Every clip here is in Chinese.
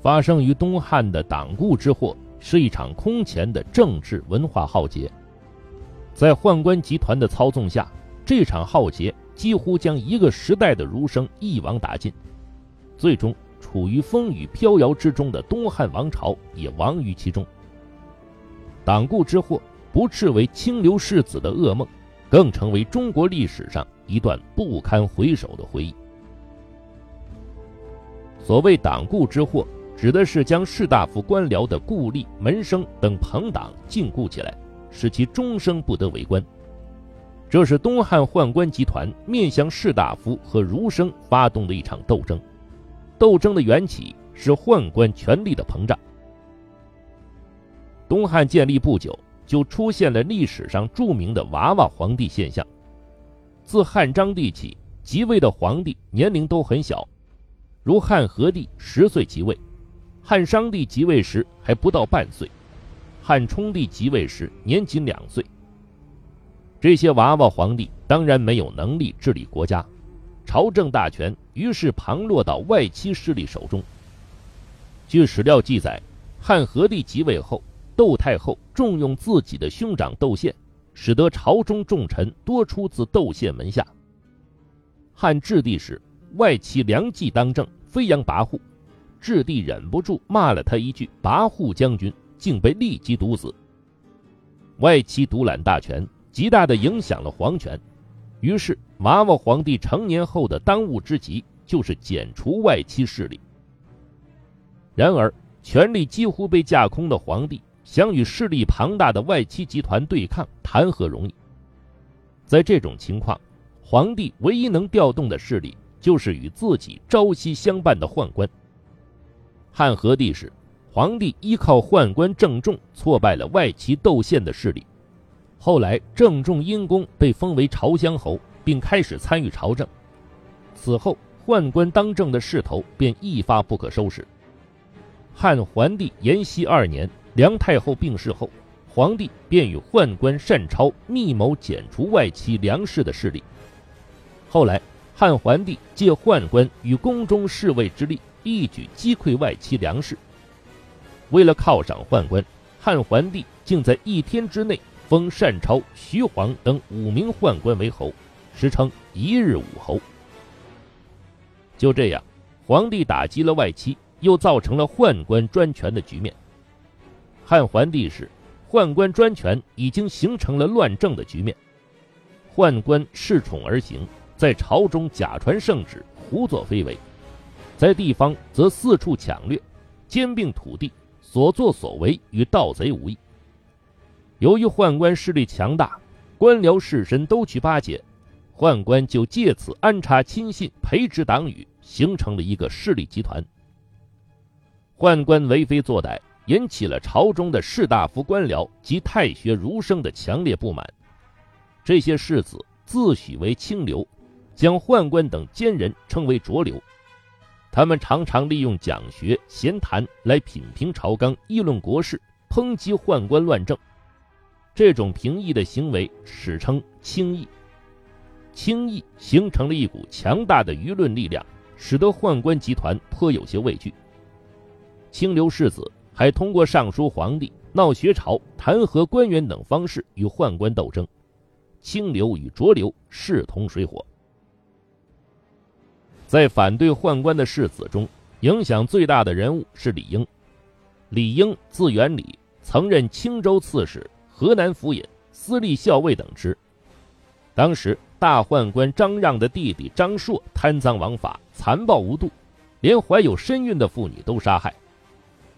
发生于东汉的党锢之祸是一场空前的政治文化浩劫。在宦官集团的操纵下，这场浩劫几乎将一个时代的儒生一网打尽，最终处于风雨飘摇之中的东汉王朝也亡于其中。党锢之祸不斥为清流世子的噩梦，更成为中国历史上一段不堪回首的回忆。所谓党锢之祸，指的是将士大夫官僚的故吏、门生等朋党禁锢起来，使其终生不得为官。这是东汉宦官集团面向士大夫和儒生发动的一场斗争。斗争的缘起是宦官权力的膨胀。东汉建立不久，就出现了历史上著名的“娃娃皇帝”现象。自汉章帝起，即位的皇帝年龄都很小，如汉和帝十岁即位，汉商帝即位时还不到半岁，汉冲帝即位时年仅两岁。这些娃娃皇帝当然没有能力治理国家，朝政大权于是旁落到外戚势力手中。据史料记载，汉和帝即位后。窦太后重用自己的兄长窦宪，使得朝中重臣多出自窦宪门下。汉质帝时，外戚梁冀当政，飞扬跋扈，质帝忍不住骂了他一句“跋扈将军”，竟被立即毒死。外戚独揽大权，极大的影响了皇权，于是娃娃皇帝成年后的当务之急就是剪除外戚势力。然而，权力几乎被架空的皇帝。想与势力庞大的外戚集团对抗，谈何容易？在这种情况，皇帝唯一能调动的势力，就是与自己朝夕相伴的宦官。汉和帝时，皇帝依靠宦官郑重挫败了外戚窦宪的势力。后来，郑重因功被封为朝乡侯，并开始参与朝政。此后，宦官当政的势头便一发不可收拾。汉桓帝延熙二年。梁太后病逝后，皇帝便与宦官单超密谋剪除外戚梁氏的势力。后来，汉桓帝借宦官与宫中侍卫之力，一举击溃外戚梁氏。为了犒赏宦官，汉桓帝竟在一天之内封单超、徐晃等五名宦官为侯，时称一日五侯。就这样，皇帝打击了外戚，又造成了宦官专权的局面。汉桓帝时，宦官专权已经形成了乱政的局面。宦官恃宠而行，在朝中假传圣旨，胡作非为；在地方则四处抢掠，兼并土地，所作所为与盗贼无异。由于宦官势力强大，官僚士绅都去巴结，宦官就借此安插亲信，培植党羽，形成了一个势力集团。宦官为非作歹。引起了朝中的士大夫官僚及太学儒生的强烈不满。这些士子自诩为清流，将宦官等奸人称为浊流。他们常常利用讲学闲谈来品评朝纲、议论国事、抨击宦官乱政。这种评议的行为史称“清议”。清议形成了一股强大的舆论力量，使得宦官集团颇有些畏惧。清流士子。还通过上书皇帝、闹学潮、弹劾官员等方式与宦官斗争，清流与浊流势同水火。在反对宦官的世子中，影响最大的人物是李英。李英字元礼，曾任青州刺史、河南府尹、司隶校尉等职。当时大宦官张让的弟弟张硕贪赃枉法、残暴无度，连怀有身孕的妇女都杀害。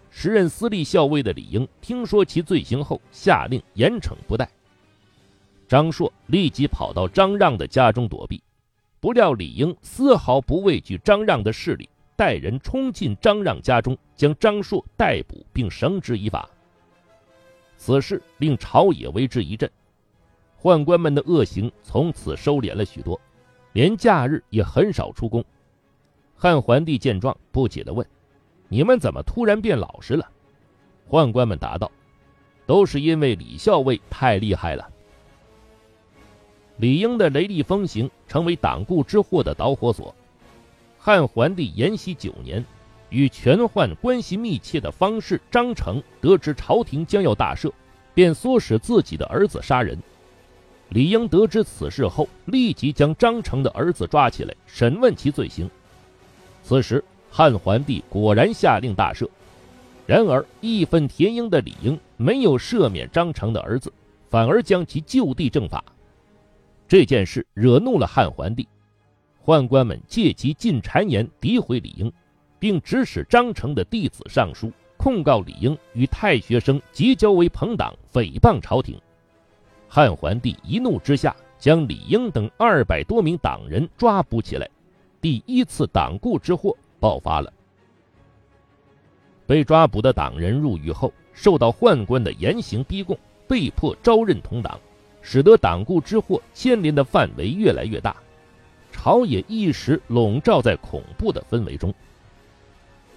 时任司隶校尉的李英听说其罪行后，下令严惩不贷。张硕立即跑到张让的家中躲避，不料李英丝毫不畏惧张让的势力，带人冲进张让家中，将张硕逮捕并绳之以法。此事令朝野为之一振，宦官们的恶行从此收敛了许多，连假日也很少出宫。汉桓帝见状，不解地问。你们怎么突然变老实了？宦官们答道：“都是因为李校尉太厉害了。”李英的雷厉风行成为党锢之祸的导火索。汉桓帝延熙九年，与权宦关系密切的方士张成得知朝廷将要大赦，便唆使自己的儿子杀人。李英得知此事后，立即将张成的儿子抓起来审问其罪行。此时，汉桓帝果然下令大赦。然而，义愤填膺的李英没有赦免张成的儿子，反而将其就地正法。这件事惹怒了汉桓帝，宦官们借机进谗言诋毁李英，并指使张成的弟子上书控告李英与太学生结交为朋党，诽谤朝廷。汉桓帝一怒之下，将李英等二百多名党人抓捕起来，第一次党锢之祸爆发了。被抓捕的党人入狱后，受到宦官的严刑逼供，被迫招认同党，使得党锢之祸牵连的范围越来越大，朝野一时笼罩在恐怖的氛围中。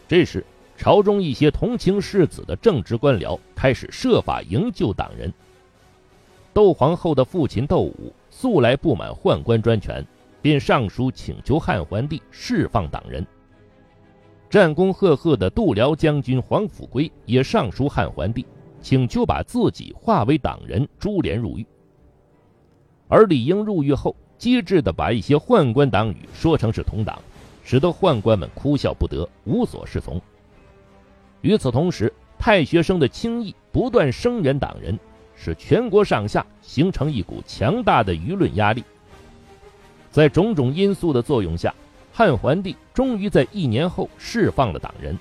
这时，朝中一些同情世子的正直官僚开始设法营救党人。窦皇后的父亲窦武素来不满宦官专权，便上书请求汉桓帝释放党人。战功赫赫的度辽将军黄甫圭也上书汉桓帝，请求把自己化为党人，株连入狱。而李英入狱后，机智地把一些宦官党羽说成是同党，使得宦官们哭笑不得，无所适从。与此同时，太学生的轻易不断声援党人。使全国上下形成一股强大的舆论压力。在种种因素的作用下，汉桓帝终于在一年后释放了党人，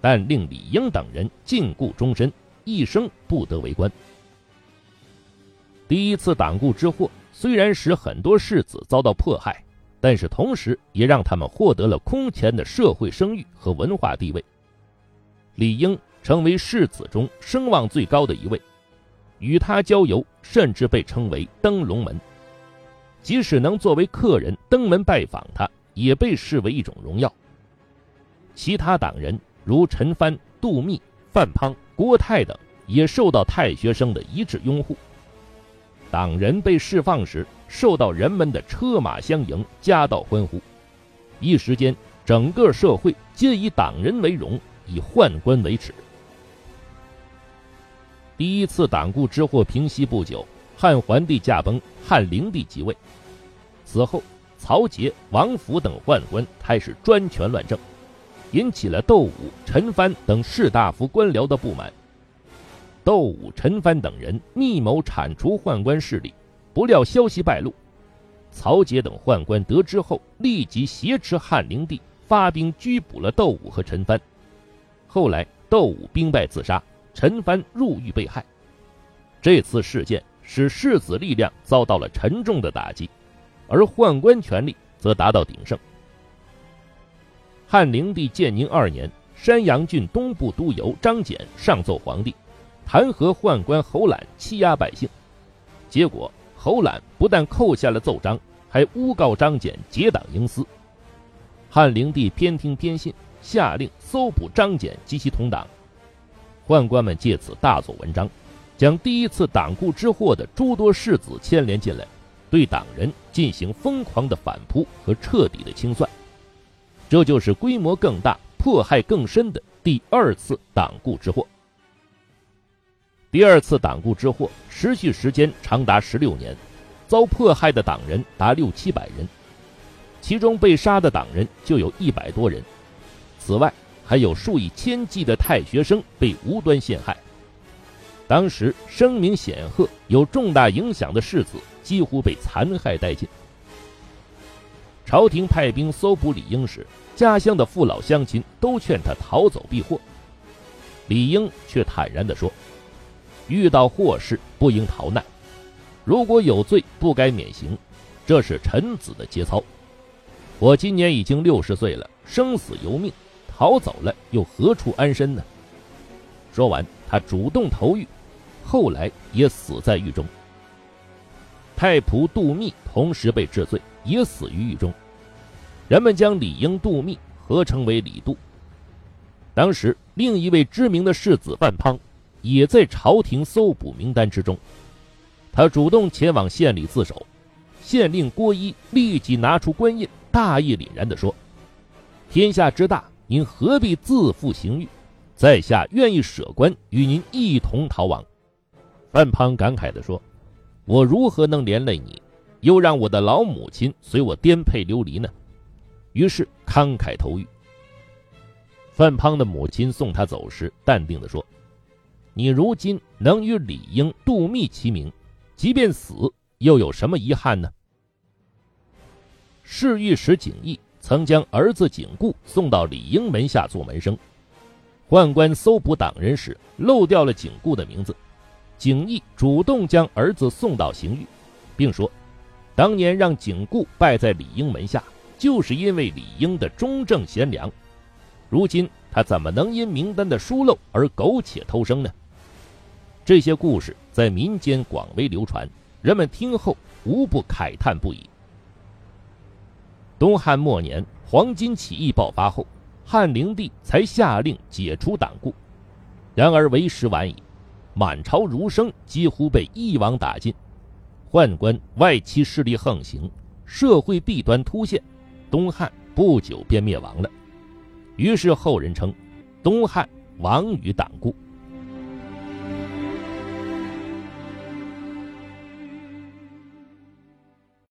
但令李英等人禁锢终身，一生不得为官。第一次党锢之祸虽然使很多士子遭到迫害，但是同时也让他们获得了空前的社会声誉和文化地位。李英成为士子中声望最高的一位。与他交游，甚至被称为登龙门。即使能作为客人登门拜访他，也被视为一种荣耀。其他党人如陈蕃、杜密、范滂、郭泰等，也受到太学生的一致拥护。党人被释放时，受到人们的车马相迎，夹道欢呼。一时间，整个社会皆以党人为荣，以宦官为耻。第一次党锢之祸平息不久，汉桓帝驾崩，汉灵帝即位。此后，曹节、王府等宦官开始专权乱政，引起了窦武、陈蕃等士大夫官僚的不满。窦武、陈蕃等人密谋铲除宦官势力，不料消息败露。曹节等宦官得知后，立即挟持汉灵帝，发兵拘捕了窦武和陈蕃。后来，窦武兵败自杀。陈蕃入狱被害，这次事件使世子力量遭到了沉重的打击，而宦官权力则达到鼎盛。汉灵帝建宁二年，山阳郡东部都邮张俭上奏皇帝，弹劾宦官侯览欺压百姓，结果侯览不但扣下了奏章，还诬告张俭结党营私。汉灵帝偏听偏信，下令搜捕张俭及其同党。宦官们借此大做文章，将第一次党锢之祸的诸多士子牵连进来，对党人进行疯狂的反扑和彻底的清算。这就是规模更大、迫害更深的第二次党锢之祸。第二次党锢之祸持续时间长达十六年，遭迫害的党人达六七百人，其中被杀的党人就有一百多人。此外，还有数以千计的太学生被无端陷害。当时声名显赫、有重大影响的士子几乎被残害殆尽。朝廷派兵搜捕李英时，家乡的父老乡亲都劝他逃走避祸，李英却坦然地说：“遇到祸事不应逃难，如果有罪不该免刑，这是臣子的节操。我今年已经六十岁了，生死由命。”逃走了，又何处安身呢？说完，他主动投狱，后来也死在狱中。太仆杜密同时被治罪，也死于狱中。人们将李英、杜密合称为李杜。当时，另一位知名的世子范滂也在朝廷搜捕名单之中。他主动前往县里自首，县令郭一立即拿出官印，大义凛然地说：“天下之大。”您何必自负形欲？在下愿意舍官与您一同逃亡。”范滂感慨地说：“我如何能连累你，又让我的老母亲随我颠沛流离呢？”于是慷慨投狱。范滂的母亲送他走时，淡定地说：“你如今能与李英、杜密齐名，即便死，又有什么遗憾呢？”侍御史景逸曾将儿子景固送到李英门下做门生，宦官搜捕党人时漏掉了景固的名字，景逸主动将儿子送到刑狱，并说：“当年让景固拜在李英门下，就是因为李英的忠正贤良。”如今他怎么能因名单的疏漏而苟且偷生呢？这些故事在民间广为流传，人们听后无不慨叹不已。东汉末年，黄巾起义爆发后，汉灵帝才下令解除党锢，然而为时晚矣，满朝儒生几乎被一网打尽，宦官外戚势力横行，社会弊端突现，东汉不久便灭亡了。于是后人称，东汉亡于党锢。